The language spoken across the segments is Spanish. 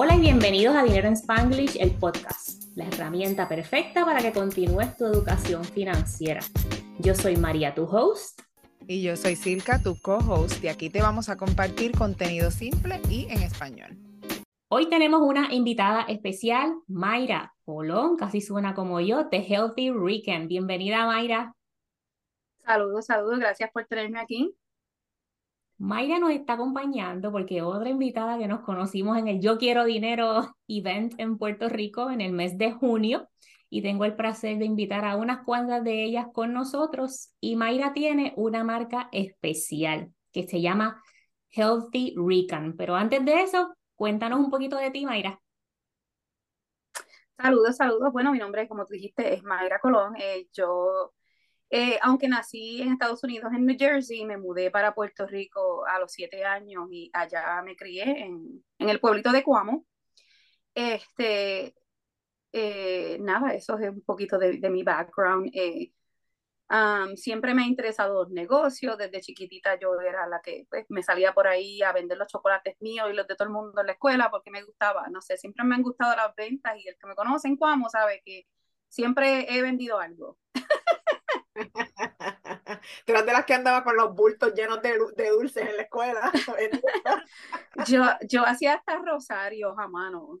Hola y bienvenidos a Dinero en Spanglish, el podcast, la herramienta perfecta para que continúes tu educación financiera. Yo soy María, tu host. Y yo soy Silka, tu co-host, y aquí te vamos a compartir contenido simple y en español. Hoy tenemos una invitada especial, Mayra Colón, casi suena como yo, de Healthy Weekend. Bienvenida, Mayra. Saludos, saludos, gracias por tenerme aquí. Mayra nos está acompañando porque otra invitada que nos conocimos en el Yo Quiero Dinero event en Puerto Rico en el mes de junio y tengo el placer de invitar a unas cuantas de ellas con nosotros y Mayra tiene una marca especial que se llama Healthy Recon. Pero antes de eso, cuéntanos un poquito de ti, Mayra. Saludos, saludos. Bueno, mi nombre, como tú dijiste, es Mayra Colón. Eh, yo eh, aunque nací en Estados Unidos, en New Jersey, me mudé para Puerto Rico a los siete años y allá me crié en, en el pueblito de Cuamo. Este, eh, nada, eso es un poquito de, mi background. Eh, siempre me ha interesado los negocios, desde chiquitita yo era la que pues, me salía por ahí a vender los chocolates míos y los de todo el mundo en la escuela porque me gustaba, no sé, siempre me han gustado las ventas y el que me conoce en Cuamo sabe que siempre he vendido algo. Tú eras de las que andaba con los bultos llenos de, de dulces en la escuela. yo, yo hacía hasta rosarios a mano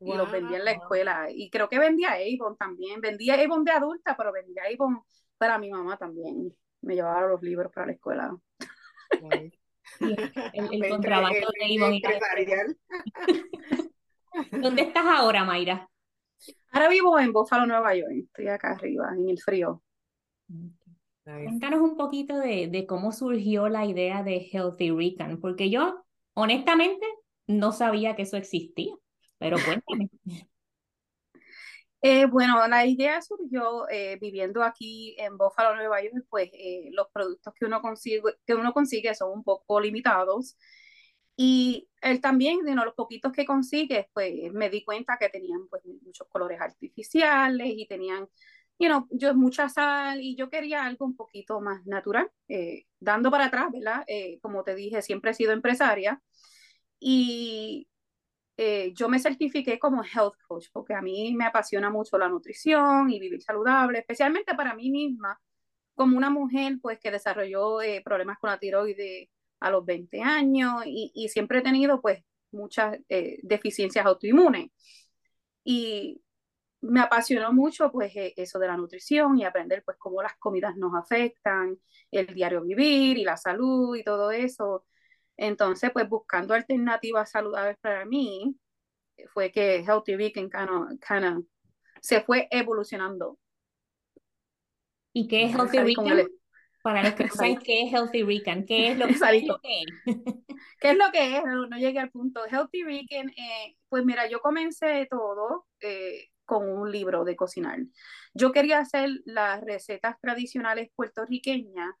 y los vendía en la escuela. Y creo que vendía Avon también. Vendía Avon de adulta, pero vendía Avon para mi mamá también. Me llevaba los libros para la escuela. el, contrabando de Avon. ¿Dónde estás ahora, Mayra? Ahora vivo en Buffalo, Nueva York. Estoy acá arriba, en el frío. Cuéntanos un poquito de, de, cómo surgió la idea de Healthy Recon, porque yo honestamente no sabía que eso existía, pero cuéntame. Eh, bueno, la idea surgió eh, viviendo aquí en Buffalo, Nueva York, pues eh, los productos que uno, consigue, que uno consigue son un poco limitados y él también, de los poquitos que consigue, pues me di cuenta que tenían pues muchos colores artificiales y tenían you know, yo mucha sal y yo quería algo un poquito más natural, eh, dando para atrás, ¿verdad? Eh, como te dije, siempre he sido empresaria y eh, yo me certifiqué como health coach porque a mí me apasiona mucho la nutrición y vivir saludable, especialmente para mí misma, como una mujer pues que desarrolló problemas con la tiroides a los 20 años y, y siempre he tenido pues muchas deficiencias autoinmunes. Y me apasionó mucho pues e, eso de la nutrición y aprender pues cómo las comidas nos afectan, el diario vivir y la salud y todo eso. Entonces pues buscando alternativas saludables para mí fue que Healthy Vegan kind of, se fue evolucionando. ¿Y qué es Healthy Vegan? Para los que no saben qué es Healthy Vegan, ¿qué es lo, que es? ¿Qué es lo que es? No, llegué al punto. Healthy Vegan, eh, pues mira, yo comencé todo eh, con un libro de cocinar. Yo quería hacer las recetas tradicionales puertorriqueñas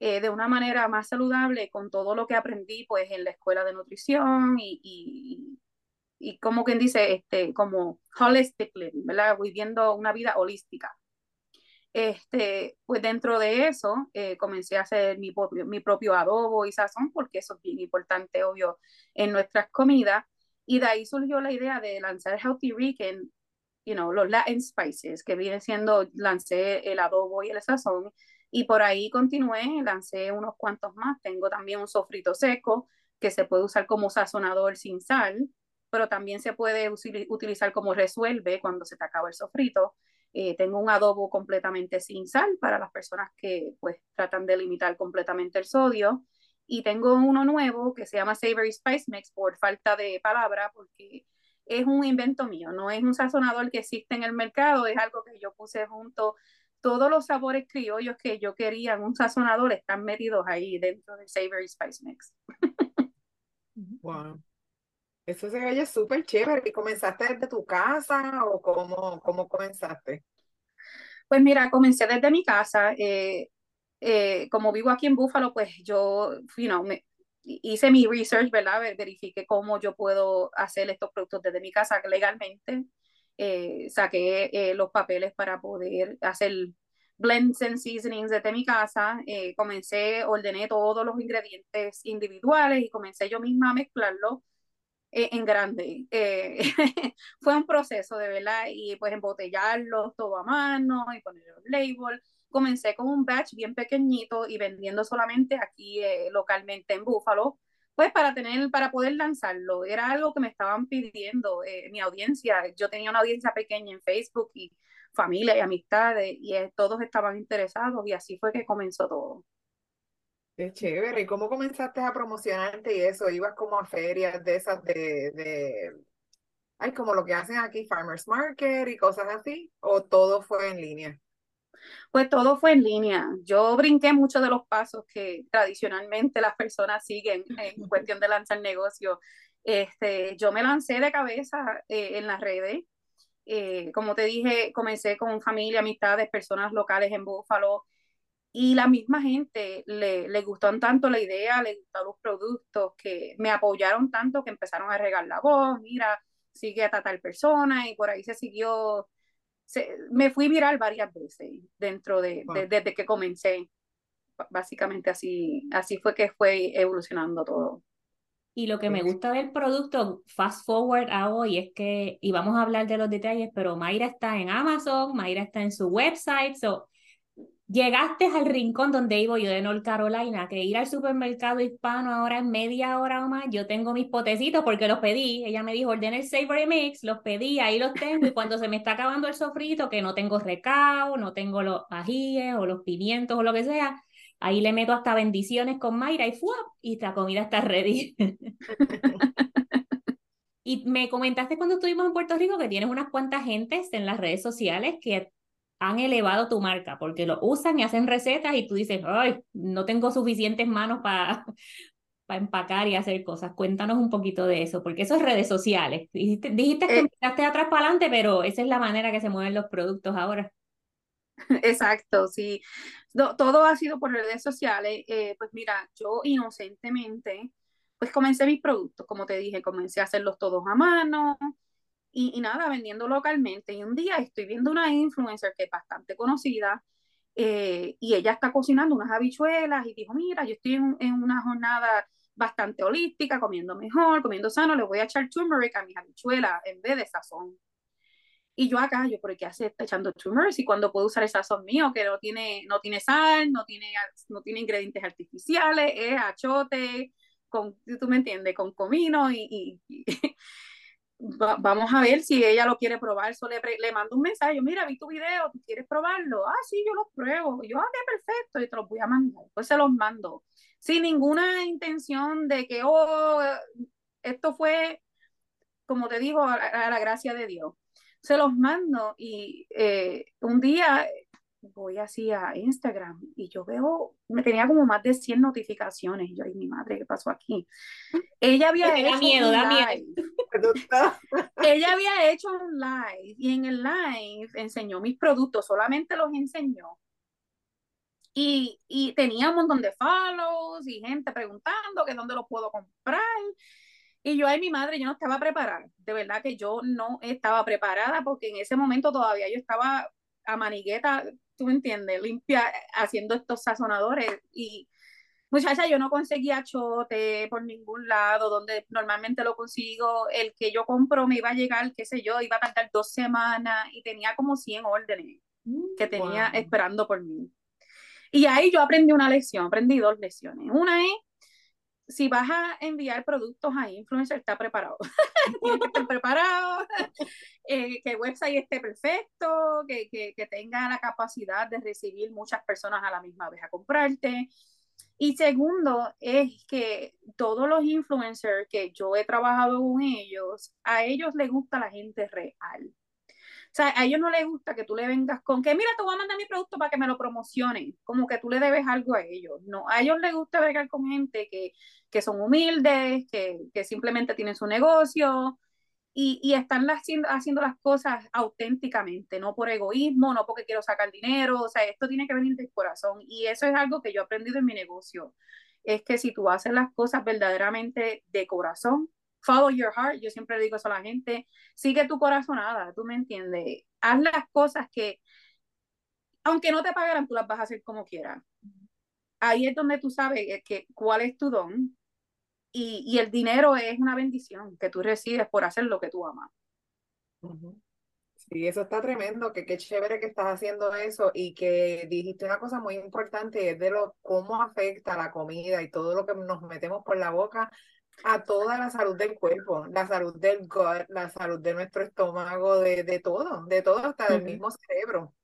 eh, de una manera más saludable con todo lo que aprendí pues en la escuela de nutrición y, y, y como quien dice, este, como holistic living, ¿verdad? Viviendo una vida holística. Este, pues dentro de eso eh, comencé a hacer mi propio, mi propio adobo y sazón, porque eso es bien importante, obvio, en nuestras comidas. Y de ahí surgió la idea de lanzar Healthy Weekend you know, los Latin spices, que viene siendo, lancé el adobo y el sazón, y por ahí continué, lancé unos cuantos más. Tengo también un sofrito seco que se puede usar como sazonador sin sal, pero también se puede utilizar como resuelve cuando se te acaba el sofrito. Eh, tengo un adobo completamente sin sal para las personas que pues tratan de limitar completamente el sodio. Y tengo uno nuevo que se llama Savory Spice Mix por falta de palabra, porque es un invento mío, no es un sazonador que existe en el mercado, es algo que yo puse junto. Todos los sabores criollos que yo quería en un sazonador están metidos ahí dentro del Savory Spice Mix. Wow. Eso se oye súper chévere. ¿Y comenzaste desde tu casa o cómo, cómo comenzaste? Pues mira, comencé desde mi casa. Eh, eh, como vivo aquí en Búfalo, pues yo, you know, me, hice mi research, ¿verdad? Verifiqué cómo yo puedo hacer estos productos desde mi casa legalmente. Eh, saqué eh, los papeles para poder hacer blends and seasonings desde mi casa. Eh, comencé, ordené todos los ingredientes individuales y comencé yo misma a mezclarlo eh, en grande. Eh, fue un proceso de verdad y pues embotellarlo todo a mano y poner los labels. Comencé con un batch bien pequeñito y vendiendo solamente aquí eh, localmente en Búfalo, pues para tener, para poder lanzarlo. Era algo que me estaban pidiendo mi audiencia. Yo tenía una audiencia pequeña en Facebook y familia y amistades y todos estaban interesados y así fue que comenzó todo. Qué chévere. ¿Y cómo comenzaste a promocionarte y eso? ¿Ibas como a ferias de esas de, de, ay, como lo que hacen aquí, Farmers Market y cosas así? ¿O todo fue en línea? Pues todo fue en línea. Yo brinqué muchos de los pasos que tradicionalmente las personas siguen en cuestión de lanzar negocio. Este, yo me lancé de cabeza eh, en las redes. Eh, como te dije, comencé con familia, amistades, personas locales en Búfalo. Y la misma gente le, le gustó tanto la idea, le gustaron los productos, que me apoyaron tanto que empezaron a regar la voz, mira, sigue a tal persona y por ahí se siguió, me fui viral varias veces dentro de, desde que comencé. Básicamente así, así fue que fue evolucionando todo. Y lo que me gusta del producto, fast forward a hoy, es que, y vamos a hablar de los detalles, pero Mayra está en Amazon, Mayra está en su website, so llegaste al rincón donde vivo yo de North Carolina, que ir al supermercado hispano ahora en media hora o más, yo tengo mis potecitos porque los pedí, ella me dijo, ordena el Savory Mix, los pedí, ahí los tengo, y cuando se me está acabando el sofrito, que no tengo recao, no tengo los ajíes o los pimientos o lo que sea, ahí le meto hasta bendiciones con Mayra y ¡fuap! y la comida está ready. y me comentaste cuando estuvimos en Puerto Rico que tienes unas cuantas gentes en las redes sociales que han elevado tu marca porque lo usan y hacen recetas y tú dices, ay, no tengo suficientes manos para para empacar y hacer cosas. Cuéntanos un poquito de eso, porque eso es redes sociales. Dijiste, dijiste que eh, empezaste atrás para adelante, pero esa es la manera que se mueven los productos ahora. Exacto, sí. todo ha sido por redes sociales. Eh, pues mira, yo inocentemente, pues comencé mis productos, como te dije, comencé a hacerlos todos a mano, y, nada, vendiendo localmente. Y un día estoy viendo una influencer que es bastante conocida eh, y ella está cocinando unas habichuelas y dijo, mira, yo estoy en, en, una jornada bastante holística, comiendo mejor, comiendo sano, le voy a echar turmeric a mis habichuelas en vez de sazón. Y yo acá, yo, ¿por qué hace está echando turmeric? Y cuando puedo usar el sazón mío, que no tiene, no tiene sal, no tiene, no tiene ingredientes artificiales, es achote, con, tú me entiendes, con comino y, y, vamos a ver si ella lo quiere probar. So le, le mando un mensaje, mira, vi tu video, ¿tú quieres probarlo? Ah, sí, yo lo pruebo. yo, ah, perfecto, y te lo voy a mandar. Pues se los mando. Sin ninguna intención de que, oh, esto fue, como te digo, a, la gracia de Dios. Se los mando y eh, un día voy así a Instagram y yo veo, me tenía como más de 100 notificaciones. Y yo, ay, mi madre, ¿qué pasó aquí? Ella había hecho. Da miedo, da miedo. Ella había hecho un live y en el live enseñó mis productos, solamente los enseñó. Y, y tenía un montón de follows y gente preguntando que dónde los puedo comprar. Y yo, ay, mi madre, yo no estaba preparada. De verdad que yo no estaba preparada porque en ese momento todavía yo estaba a manigueta tú me entiendes, limpia, haciendo estos sazonadores y muchacha, yo no conseguía chote por ningún lado, donde normalmente lo consigo, el que yo compro me iba a llegar, qué sé yo, iba a tardar dos semanas y tenía como 100 órdenes que tenía esperando por mí. Y ahí yo aprendí una lección, aprendí dos lecciones. Una es si vas a enviar productos a influencer, está preparado. Tienes que estar preparado, eh, que el website esté perfecto, que, que, que, tenga la capacidad de recibir muchas personas a la misma vez a comprarte. Y segundo, es que todos los influencers que yo he trabajado con ellos, a ellos les gusta la gente real. O sea, a ellos no les gusta que tú le vengas con que, mira, te voy a mandar mi producto para que me lo promocionen, como que tú le debes algo a ellos. No, a ellos les gusta vengar con gente que, que son humildes, que, que, simplemente tienen su negocio y, y están haciendo, haciendo las cosas auténticamente, no por egoísmo, no porque quiero sacar dinero. O sea, esto tiene que venir del corazón y eso es algo que yo he aprendido en mi negocio. Es que si tú haces las cosas verdaderamente de corazón, follow your heart, yo siempre digo eso a la gente, sigue tu corazonada, tú me entiendes, haz las cosas que, aunque no te pagaran, tú las vas a hacer como quieras. Ahí es donde tú sabes que, cuál es tu don y, y, el dinero es una bendición que tú recibes por hacer lo que tú amas. Sí, eso está tremendo, que qué chévere que estás haciendo eso y que dijiste una cosa muy importante, es de lo cómo afecta la comida y todo lo que nos metemos por la boca a toda la salud del cuerpo, la salud del gut, la salud de nuestro estómago, de, de todo, de todo hasta del mismo cerebro.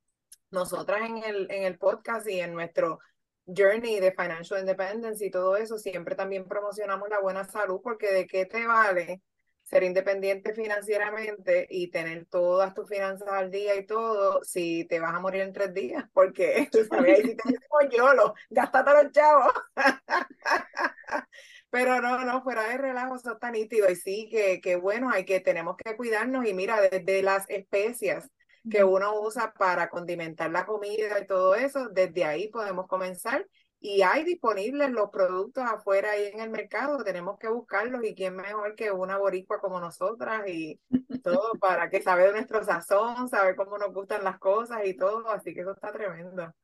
Nosotras en el, en el podcast y en nuestro journey de financial independence y todo eso, siempre también promocionamos la buena salud porque de qué te vale ser independiente financieramente y tener todas tus finanzas al día y todo, si te vas a morir en tres días, porque tú sabes, si te decimos yo, lo, gástate los chavos. Pero no, no, fuera de relajo, eso está nítido. Y sí, que, que bueno, hay que, tenemos que cuidarnos. Y mira, desde las especias que uno usa para condimentar la comida y todo eso, desde ahí podemos comenzar y hay disponibles los productos afuera ahí en el mercado, tenemos que buscarlos y quién mejor que una boricua como nosotras y todo para que sabe de nuestro sazón, saber cómo nos gustan las cosas y todo, así que eso está tremendo.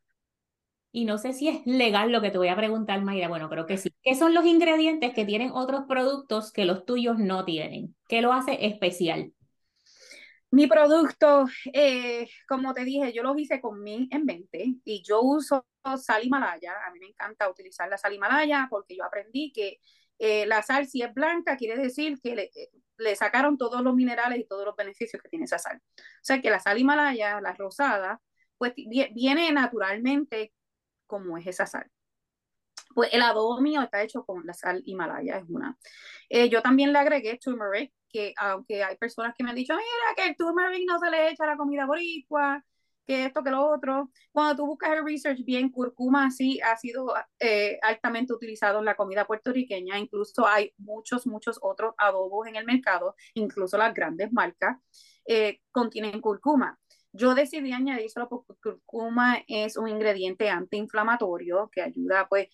Y no sé si es legal lo que te voy a preguntar, Mayra. Bueno, creo que sí. ¿Qué son los ingredientes que tienen otros productos que los tuyos no tienen? ¿Qué lo hace especial? Mi producto, eh, como te dije, yo los hice con mí en mente y yo uso sal Himalaya. A mí me encanta utilizar la sal Himalaya porque yo aprendí que eh, la sal, si es blanca, quiere decir que le, eh, le, sacaron todos los minerales y todos los beneficios que tiene esa sal. O sea que la sal Himalaya, la rosada, pues viene naturalmente como es esa sal. Pues el adobo mío está hecho con la sal Himalaya, es una. yo también le agregué turmeric, que aunque hay personas que me han dicho, mira, que el turmeric no se le echa a la comida boricua, que esto, que lo otro. Cuando tú buscas el research bien, curcuma sí ha sido eh, altamente utilizado en la comida puertorriqueña, incluso hay muchos, muchos otros adobos en el mercado, incluso las grandes marcas eh, contienen curcuma. Yo decidí añadírselo porque curcuma es un ingrediente antiinflamatorio que ayuda pues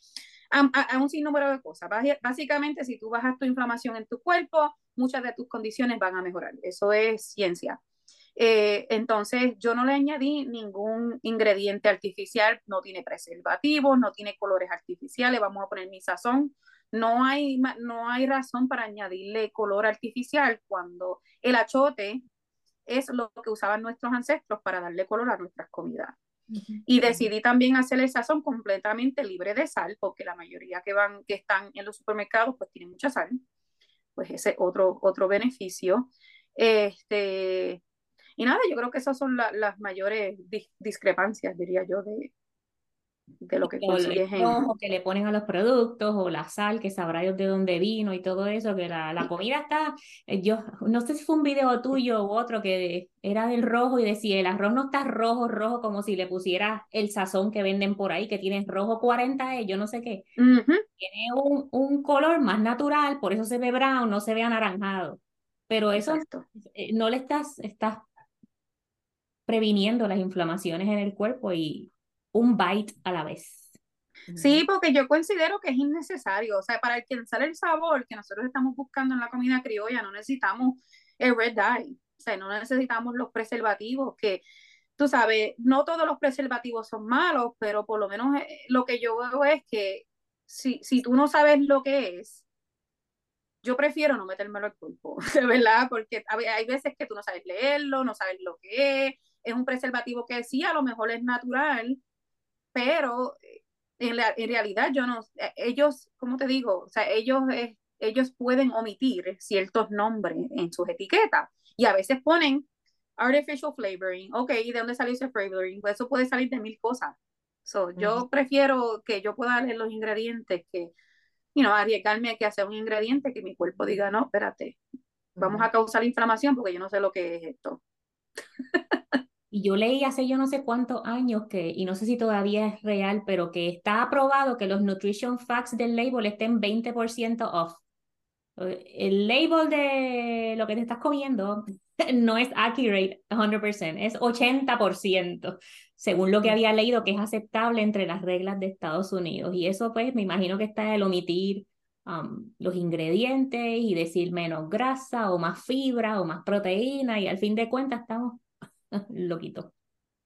a, un sinnúmero de cosas. Básicamente, si tú bajas tu inflamación en tu cuerpo, muchas de tus condiciones van a mejorar. Eso es ciencia. Eh, entonces, yo no le añadí ningún ingrediente artificial, no tiene preservativos, no tiene colores artificiales, vamos a poner mi sazón. No hay, no hay razón para añadirle color artificial cuando el achote es lo que usaban nuestros ancestros para darle color a nuestras comidas. Y decidí también hacer el sazón completamente libre de sal, porque la mayoría que van, que están en los supermercados, pues tienen mucha sal. Pues ese otro, otro beneficio. Este, y nada, yo creo que esas son las mayores discrepancias, diría yo, de, de lo que consigues en... que le ponen a los productos o la sal que sabrá Dios de dónde vino y todo eso, que la, la comida está, eh, yo no sé si fue un video tuyo u otro que era del rojo y decía el arroz no está rojo, rojo como si le pusiera el sazón que venden por ahí, que tiene rojo 40 e, yo no sé qué. Tiene un, un color más natural, por eso se ve brown, no se ve anaranjado. Pero eso eh, no le estás, estás previniendo las inflamaciones en el cuerpo y un bite a la vez. Sí, porque yo considero que es innecesario. O sea, para alcanzar el sabor que nosotros estamos buscando en la comida criolla, no necesitamos el red dye. O sea, no necesitamos los preservativos que, tú sabes, no todos los preservativos son malos, pero por lo menos eh, lo que yo veo es que si, si tú no sabes lo que es, yo prefiero no metérmelo al cuerpo, ¿verdad? Porque hay veces que tú no sabes leerlo, no sabes lo que es, es un preservativo que sí, a lo mejor es natural, pero eh, en, la, en realidad yo no, eh, ellos, ¿cómo te digo? O sea, ellos, eh, ellos pueden omitir ciertos nombres en sus etiquetas y a veces ponen artificial flavoring, ok, ¿y de dónde salió ese flavoring? Pues eso puede salir de mil cosas. So, Yo prefiero que yo pueda leer los ingredientes que, you know, arriesgarme a que hacer un ingrediente que mi cuerpo diga, no, espérate, vamos a causar inflamación porque yo no sé lo que es esto. Y yo leí hace yo no sé cuántos años que, y no sé si todavía es real, pero que está aprobado que los nutrition facts del label estén 20% off. El label de lo que te estás comiendo no es accurate 100%, es 80%, según lo que había leído que es aceptable entre las reglas de Estados Unidos. Y eso pues me imagino que está el omitir um, los ingredientes y decir menos grasa o más fibra o más proteína y al fin de cuentas estamos loquito.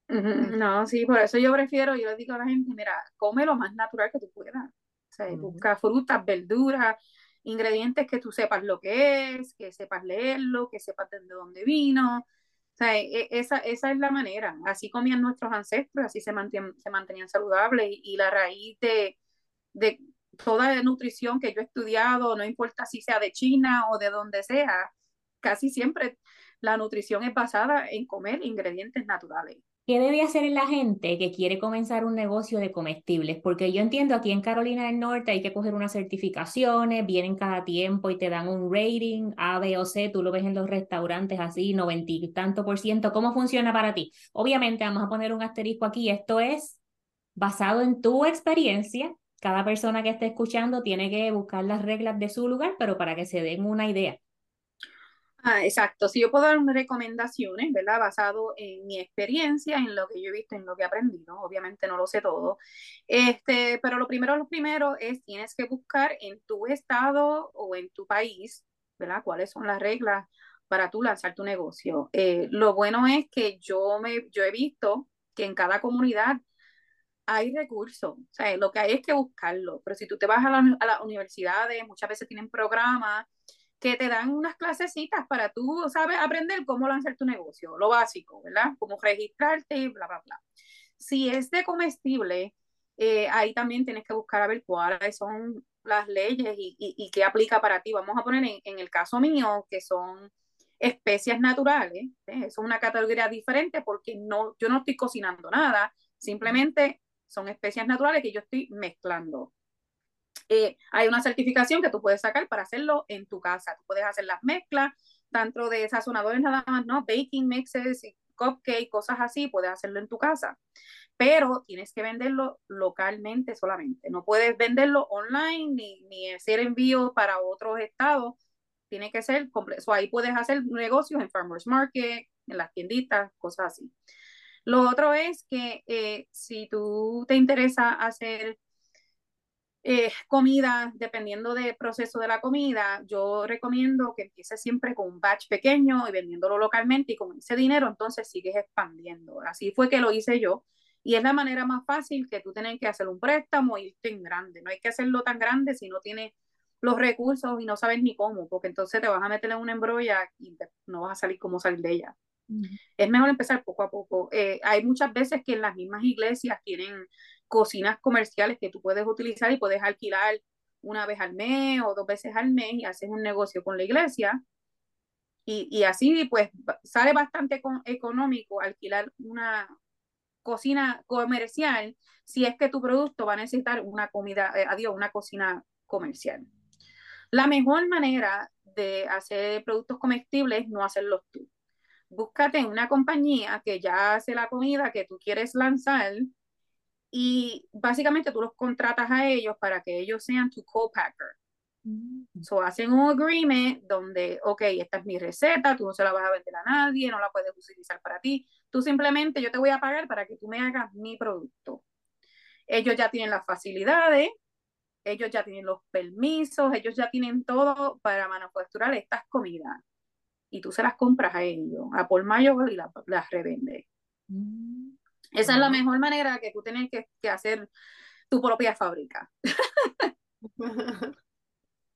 No, sí, por eso yo prefiero, yo le digo a la gente, mira, come lo más natural que tú puedas. O sea, busca frutas, verduras, ingredientes que tú sepas lo que es, que sepas leerlo, que sepas de dónde vino. O sea, e, esa, esa es la manera. Así comían nuestros ancestros, así se, mantenían, se mantenían saludables y, la raíz de, de toda la nutrición que yo he estudiado, no importa si sea de China o de donde sea, casi siempre la nutrición es basada en comer ingredientes naturales. ¿Qué debe hacer la gente que quiere comenzar un negocio de comestibles? Porque yo entiendo aquí en Carolina del Norte hay que coger unas certificaciones, vienen cada tiempo y te dan un rating A, B o C, tú lo ves en los restaurantes así, noventa y tanto por ciento. ¿Cómo funciona para ti? Obviamente vamos a poner un asterisco aquí, esto es basado en tu experiencia. Cada persona que esté escuchando tiene que buscar las reglas de su lugar, pero para que se den una idea. Ah, exacto. Si yo puedo dar recomendaciones, ¿verdad? Basado en mi experiencia, en lo que yo he visto, en lo que he aprendido. Obviamente no lo sé todo. Este, pero lo primero, lo primero es tienes que buscar en tu estado o en tu país, ¿verdad? ¿Cuáles son las reglas para tú lanzar tu negocio? Eh, lo bueno es que yo, me, yo he visto que en cada comunidad hay recursos, o sea, lo que hay es que buscarlo, pero si tú te vas a, la, a las universidades, muchas veces tienen programas que te dan unas clasecitas para tú, ¿sabes? Aprender cómo lanzar tu negocio, lo básico, ¿verdad? Cómo registrarte y bla, bla, bla. Si es de comestible, eh, ahí también tienes que buscar a ver cuáles son las leyes y, y, qué aplica para ti. Vamos a poner en, el caso mío, que son especias naturales, ¿eh? es una categoría diferente porque no, yo no estoy cocinando nada, simplemente son especias naturales que yo estoy mezclando. Eh, hay una certificación que tú puedes sacar para hacerlo en tu casa. Tú puedes hacer las mezclas, tanto de sazonadores nada más, ¿no? Baking mixes, cupcake, cosas así, puedes hacerlo en tu casa. Pero tienes que venderlo localmente solamente. No puedes venderlo online ni, ni hacer envío para otros estados. Tiene que ser completo. ahí puedes hacer negocios en farmers market, en las tienditas, cosas así. Lo otro es que eh, si tú te interesa hacer eh, comida, dependiendo del proceso de la comida, yo recomiendo que empieces siempre con un batch pequeño y vendiéndolo localmente y con ese dinero entonces sigues expandiendo. Así fue que lo hice yo y es la manera más fácil que tú tienes que hacer un préstamo y irte en grande. No hay que hacerlo tan grande si no tienes los recursos y no sabes ni cómo, porque entonces te vas a meter en una embrolla y no vas a salir como salir de ella. Es mejor empezar poco a poco. Eh, hay muchas veces que en las mismas iglesias tienen cocinas comerciales que tú puedes utilizar y puedes alquilar una vez al mes o dos veces al mes y haces un negocio con la iglesia. Y, y así pues sale bastante económico alquilar una cocina comercial si es que tu producto va a necesitar una comida, eh, adiós, una cocina comercial. La mejor manera de hacer productos comestibles es no hacerlos tú. Búscate una compañía que ya hace la comida que tú quieres lanzar y básicamente tú los contratas a ellos para que ellos sean tu co-packer. Mm. So hacen un agreement donde, ok, esta es mi receta, tú no se la vas a vender a nadie, no la puedes utilizar para ti, tú simplemente yo te voy a pagar para que tú me hagas mi producto. Ellos ya tienen las facilidades, ellos ya tienen los permisos, ellos ya tienen todo para manufacturar estas comidas. Y tú se las compras a ellos, a por mayor y las, las revendes. Mm. Esa es la mejor manera que tú tienes que, hacer tu propia fábrica.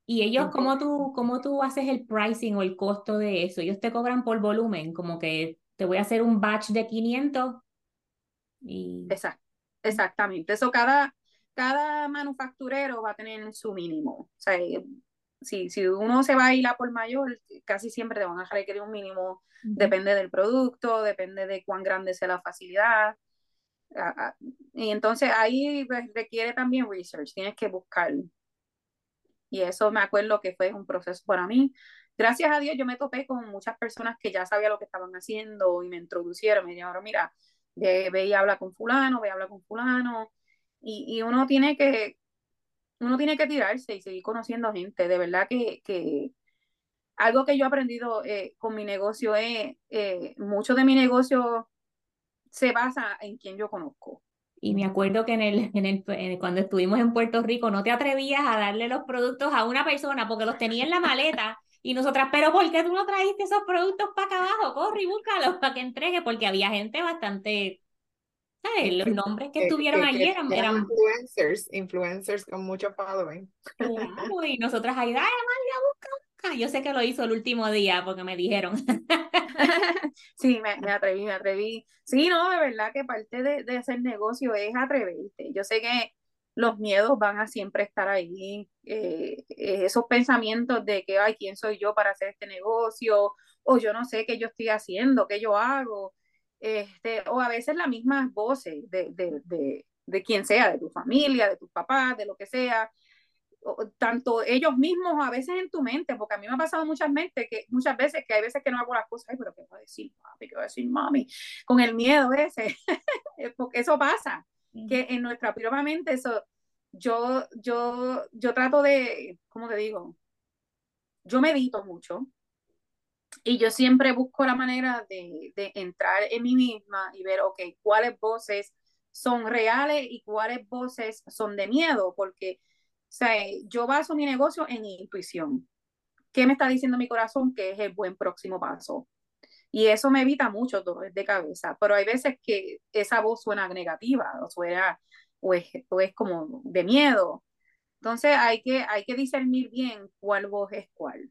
¿Y ellos cómo tú, cómo tú haces el pricing o el costo de eso? Ellos te cobran por volumen, como que te voy a hacer un batch de 500 y... exactamente. Eso cada, cada manufacturero va a tener su mínimo. O sea, si, si uno se va a ir a por mayor, casi siempre te van a requerir un mínimo. Depende del producto, depende de cuán grande sea la facilidad. Y entonces ahí pues, requiere también research, tienes que buscar. Y eso me acuerdo que fue un proceso para mí. Gracias a Dios yo me topé con muchas personas que ya sabían lo que estaban haciendo y me introducieron, me dijeron, mira, ve, ve y habla con fulano, ve y habla con fulano. Y, y uno tiene que, uno tiene que tirarse y seguir conociendo gente. De verdad que, que algo que yo he aprendido eh, con mi negocio es, eh, mucho de mi negocio se basa en quien yo conozco. Y me acuerdo que en el, en el, cuando estuvimos en Puerto Rico no te atrevías a darle los productos a una persona porque los tenía en la maleta y nosotras, pero ¿por qué tú no trajiste esos productos para acá abajo? Corre y búscalos para que entregue porque había gente bastante Los nombres que estuvieron allí eran, eran, influencers, influencers con mucho following. y nosotras ahí, ay, María, busca, busca. Yo sé que lo hizo el último día porque me dijeron. sí, me, me, atreví, me atreví. Sí, no, de verdad que parte de, de hacer negocio es atreverte. Yo sé que los miedos van a siempre estar ahí, eh, eh, esos pensamientos de que, ay, ¿quién soy yo para hacer este negocio? O yo no sé qué yo estoy haciendo, qué yo hago. Este, o a veces las mismas voces de, de, de, de quien sea, de tu familia, de tus papás, de lo que sea, tanto ellos mismos a veces en tu mente, porque a mí me ha pasado muchas, mente, que, muchas veces que hay veces que no hago las cosas, ay, pero ¿qué va a decir papi? ¿Qué va a decir mami? Con el miedo ese, porque eso pasa que en nuestra propia mente eso, yo, yo, yo trato de, ¿cómo te digo? Yo medito mucho y yo siempre busco la manera de, de entrar en mí misma y ver, ok, cuáles voces son reales y cuáles voces son de miedo, porque o sea, yo baso mi negocio en intuición. ¿Qué me está diciendo mi corazón que es el buen próximo paso? Y eso me evita mucho dolores de cabeza, pero hay veces que esa voz suena negativa o suena o es, o es como de miedo. Entonces hay que, hay que discernir bien cuál voz es cuál.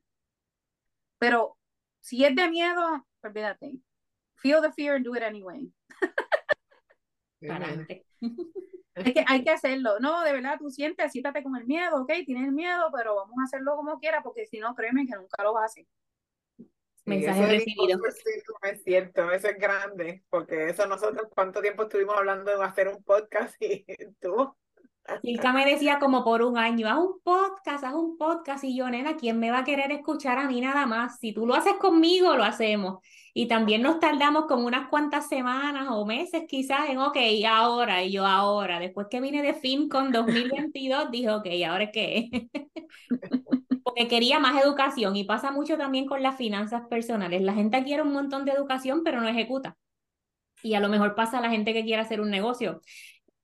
Pero si es de miedo, olvídate. Feel the fear and do it anyway. hay, que, hay que hacerlo. No, de verdad, tú sientes, siéntate con el miedo, ok, tienes miedo, pero vamos a hacerlo como quiera, porque si no, créeme que nunca lo vas a hacer mensaje recibido. es cierto, eso es grande, porque eso nosotros, ¿cuánto tiempo estuvimos hablando de hacer un podcast y tú? Ilka me decía como por un año, haz un podcast, haz un podcast, y yo, nena, ¿quién me va a querer escuchar a mí nada más? Si tú lo haces conmigo, lo hacemos. Y también nos tardamos como unas cuantas semanas o meses quizás en, ok, ahora, y yo ahora, después que vine de FinCon 2022, dije, ok, ¿ahora qué? porque quería más educación y pasa mucho también con las finanzas personales. La gente quiere un montón de educación, pero no ejecuta. Y a lo mejor pasa a la gente que quiere hacer un negocio.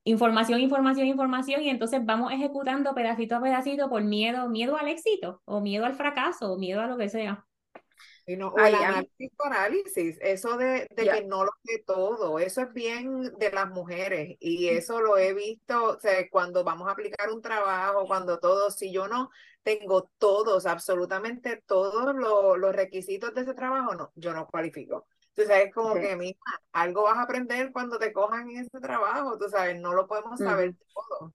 Información, información, información, y entonces vamos ejecutando pedacito a pedacito por miedo, miedo al éxito, o miedo al fracaso, o miedo a lo que sea. Y no, o el análisis análisis, eso de, de que no lo sé todo, eso es bien de las mujeres y eso lo he visto, o sea, cuando vamos a aplicar un trabajo, cuando todo, si yo no tengo todos, absolutamente todos los, requisitos de ese trabajo, no, yo no cualifico. Tú sabes, como que, mira, algo vas a aprender cuando te cojan en ese trabajo, tú sabes, no lo podemos saber todo.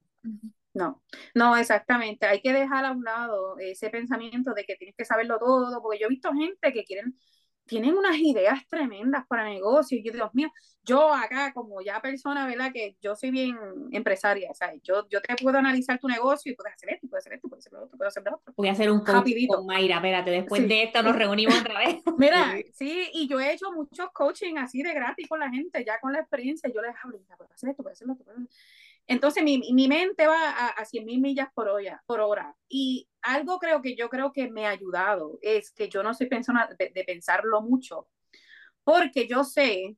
No, no, exactamente. Hay que dejar a un lado ese pensamiento de que tienes que saberlo todo, porque yo he visto gente que quieren, tienen unas ideas tremendas para negocios. Y yo, Dios mío, yo acá como ya persona, ¿verdad? Que yo soy bien empresaria, ¿sabes? Yo, yo te puedo analizar tu negocio y puedes hacer esto, puedes hacer esto, puedes hacer lo otro, puedes hacer lo otro. Voy a hacer un coaching con Mayra, espérate, después de esto nos reunimos otra vez. Mira, sí, y yo he hecho muchos coaching así de gratis con la gente, ya con la experiencia, yo les hablo, puedes hacer esto, puedes hacer lo otro. Entonces mi, mi mente va a, a 100 mil millas por hora, por hora. Y algo creo que yo creo que me ha ayudado es que yo no soy persona de, de pensarlo mucho, porque yo sé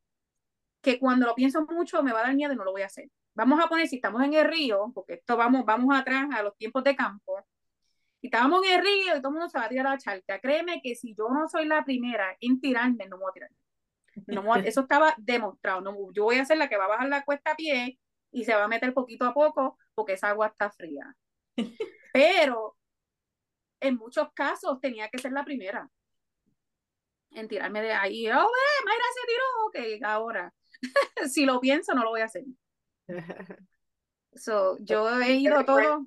que cuando lo pienso mucho me va a dar miedo y no lo voy a hacer. Vamos a poner, si estamos en el río, porque esto vamos, vamos atrás a los tiempos de campo, y estábamos en el río y todo el mundo se va a tirar a la charca. Créeme que si yo no soy la primera en tirarme, no me voy a tirar. No eso estaba demostrado. No, yo voy a ser la que va a bajar la cuesta a pie y se va a meter poquito a poco porque esa agua está fría. Pero en muchos casos tenía que ser la primera en tirarme de ahí. Oh, eh, Mayra se tiró, ok, ahora. si lo pienso, no lo voy a hacer. So, yo he ido todo.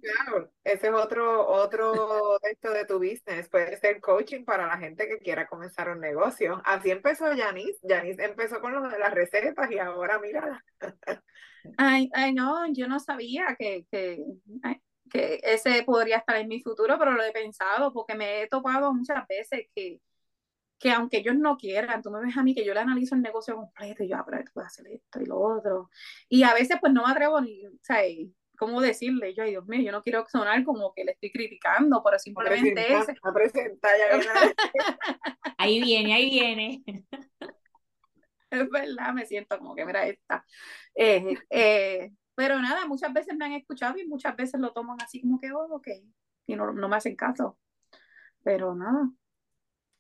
Ese es otro, otro esto de tu business. Puede ser coaching para la gente que quiera comenzar un negocio. Así empezó Janice. Janice empezó con lo de las recetas y ahora mira. Ay, ay, no, yo no sabía que, que, que ese podría estar en mi futuro, pero lo he pensado porque me he topado muchas veces que, que aunque ellos no quieran, tú me ves a mí que yo le analizo el negocio completo y yo, ah, pero tú puedes hacer esto y lo otro. Y a veces pues no me atrevo ni, o sea, ¿cómo decirle? Yo, ay Dios mío, yo no quiero sonar como que le estoy criticando, pero simplemente es... ahí viene, ahí viene. es verdad, me siento como que mira esta. Eh, eh, pero nada, muchas veces me han escuchado y muchas veces lo toman así como que, oh, ok, y no, no me hacen caso. Pero nada.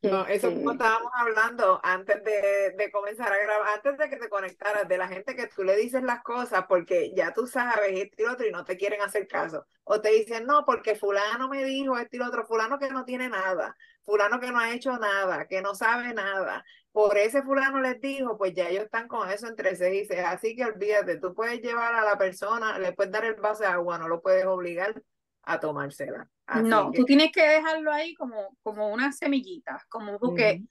No, eso como Este, estábamos hablando antes de, de comenzar a grabar, antes de que te conectaras, de la gente que tú le dices las cosas porque ya tú sabes esto y lo otro y no te quieren hacer caso. O te dicen, no, porque fulano me dijo esto y lo otro, fulano que no tiene nada, fulano que no ha hecho nada, que no sabe nada. Por ese fulano les dijo, pues ya ellos están con eso entre seis y seis. Así que olvídate, tú puedes llevar a la persona, le puedes dar el vaso de agua, no lo puedes obligar a tomársela. Así no, que, tú tienes que dejarlo ahí como, como una semillita, como porque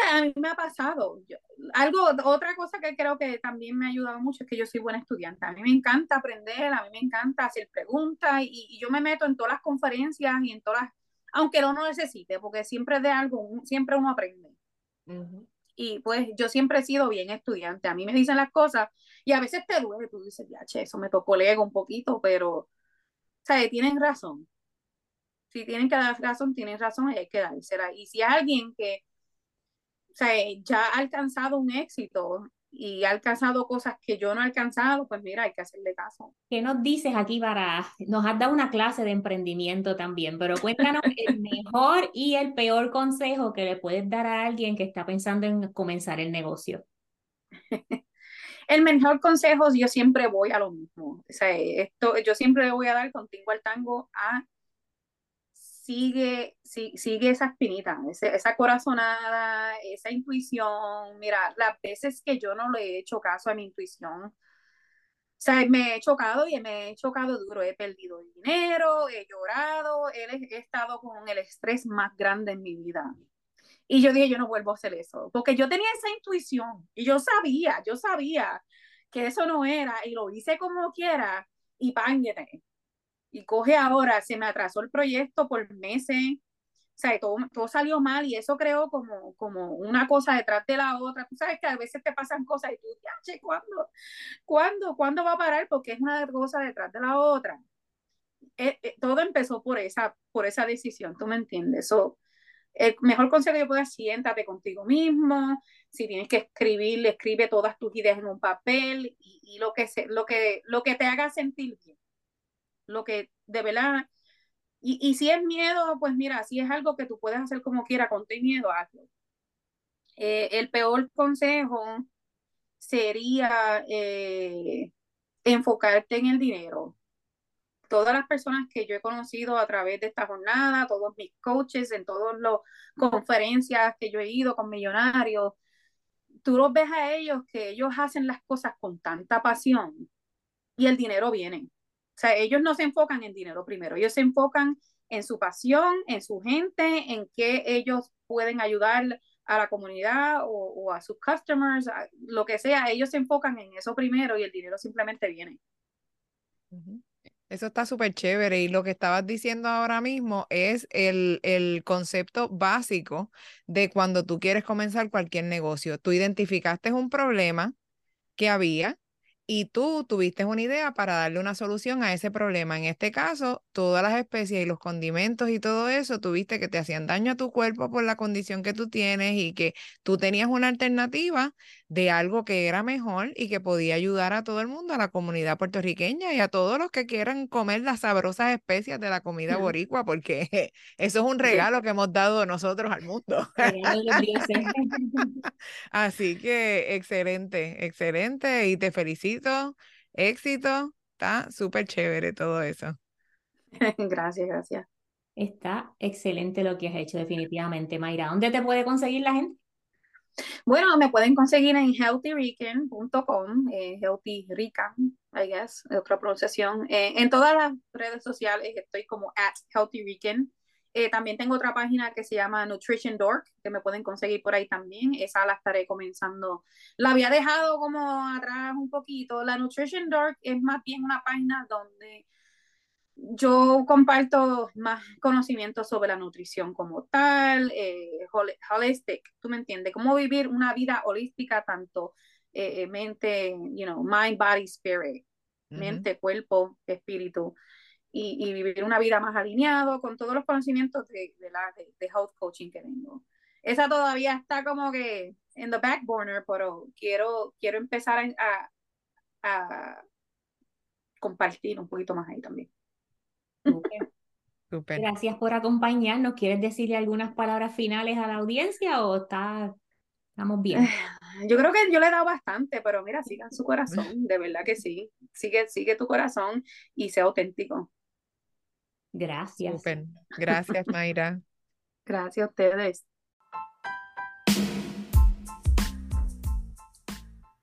o sea, a mí me ha pasado. Yo- algo, otra cosa que creo que también me ha ayudado mucho es que yo soy buena estudiante. A mí me encanta aprender, a mí me encanta hacer preguntas y, y yo me meto en todas las conferencias y en todas las, aunque no lo necesite, porque siempre de algo, siempre uno aprende. Y pues yo siempre he sido bien estudiante. A mí me dicen las cosas y a veces te duele. Tú dices, ya, che, eso me tocó el ego un poquito, pero, sea, tienen razón. Si tienen que dar razón, tienen razón y hay que dársela. Y si alguien que, o sea, ya ha alcanzado un éxito y ha alcanzado cosas que yo no he alcanzado, pues mira, hay que hacerle caso. ¿Qué nos dices aquí para... Nos has dado una clase de emprendimiento también, pero cuéntanos el mejor y el peor consejo que le puedes dar a alguien que está pensando en comenzar el negocio. El mejor consejo, yo siempre voy a lo mismo. O sea, esto, yo siempre le voy a dar contigo al tango a sigue, si- sigue esa espinita, ese- esa corazonada, esa intuición. Mira, las veces que yo no le he hecho caso a mi intuición, o sea, me he chocado y me he chocado duro. He perdido dinero, he llorado, he, he estado con el estrés más grande en mi vida. Y yo dije, yo no vuelvo a hacer eso, porque yo tenía esa intuición y yo sabía, yo sabía que eso no era y lo hice como quiera y páñete. Y coge ahora, se me atrasó el proyecto por meses, o sea, todo, todo salió mal y eso creó como, como una cosa detrás de la otra. Tú sabes que a veces te pasan cosas y tú, ya, che, ¿cuándo? ¿Cuándo? ¿Cuándo va a parar? Porque es una cosa detrás de la otra. Eh, eh, todo empezó por esa, por esa decisión, ¿tú me entiendes? So, el mejor consejo que yo puedo es siéntate contigo mismo, si tienes que escribir, escribe todas tus ideas en un papel y, y lo, que se, lo, que, lo que te haga sentir bien, lo que de verdad, y, y si es miedo, pues mira, si es algo que tú puedes hacer como quiera, con tu miedo, hazlo. Eh, el peor consejo sería eh, enfocarte en el dinero. Todas las personas que yo he conocido a través de esta jornada, todos mis coaches, en todas las conferencias que yo he ido con millonarios, tú los ves a ellos que ellos hacen las cosas con tanta pasión y el dinero viene. O sea, ellos no se enfocan en dinero primero, ellos se enfocan en su pasión, en su gente, en que ellos pueden ayudar a la comunidad o, a sus customers, lo que sea, ellos se enfocan en eso primero y el dinero simplemente viene. Ujú. Eso está súper chévere y lo que estabas diciendo ahora mismo es el, el concepto básico de cuando tú quieres comenzar cualquier negocio. Tú identificaste un problema que había y tú tuviste una idea para darle una solución a ese problema. En este caso, todas las especies y los condimentos y todo eso, tuviste que te hacían daño a tu cuerpo por la condición que tú tienes y que tú tenías una alternativa de algo que era mejor y que podía ayudar a todo el mundo, a la comunidad puertorriqueña y a todos los que quieran comer las sabrosas especias de la comida boricua, porque eso es un regalo que hemos dado nosotros al mundo. Así que excelente, excelente y te felicito. Éxito, está súper chévere todo eso. gracias, gracias. Está excelente lo que has hecho, definitivamente, Mayra. ¿Dónde te puede conseguir la gente? Bueno, me pueden conseguir en healthyrican.com, eh, healthy rican, I guess, otra pronunciación. Eh, en todas las redes sociales estoy como at healthyrican. Eh, también tengo otra página que se llama Nutrition Dork, que me pueden conseguir por ahí también. Esa la estaré comenzando. La había dejado como atrás un poquito. La Nutrition Dork es más bien una página donde yo comparto más conocimientos sobre la nutrición como tal, eh, holistic, tú me entiendes, cómo vivir una vida holística, tanto eh, mente, you know, mind, body, spirit, mente, cuerpo, espíritu, y, y vivir una vida más alineado con todos los conocimientos de, de, la, de, de health coaching que tengo. Esa todavía está como que en the back burner, pero quiero, quiero empezar a, a, a compartir un poquito más ahí también. Gracias por acompañarnos. ¿Quieres decirle algunas palabras finales a la audiencia o está, estamos bien? Yo creo que yo le he dado bastante, pero mira, sigan su corazón, de verdad que sí. Sigue, sigue tu corazón y sea auténtico. Gracias. Gracias, Mayra. Gracias a ustedes.